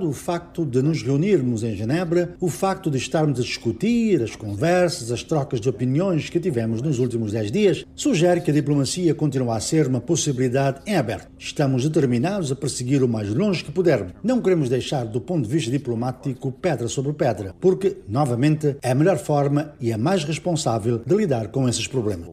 O facto de nos reunirmos em Genebra, o facto de estarmos a discutir, as conversas, as trocas de opiniões que tivemos nos últimos dez dias, sugere que a diplomacia continua a ser uma possibilidade em aberto. Estamos determinados a perseguir o mais longe que pudermos. Não queremos deixar, do ponto de vista diplomático, pedra sobre pedra, porque, novamente, é a melhor forma e a mais responsável de lidar com esses problemas.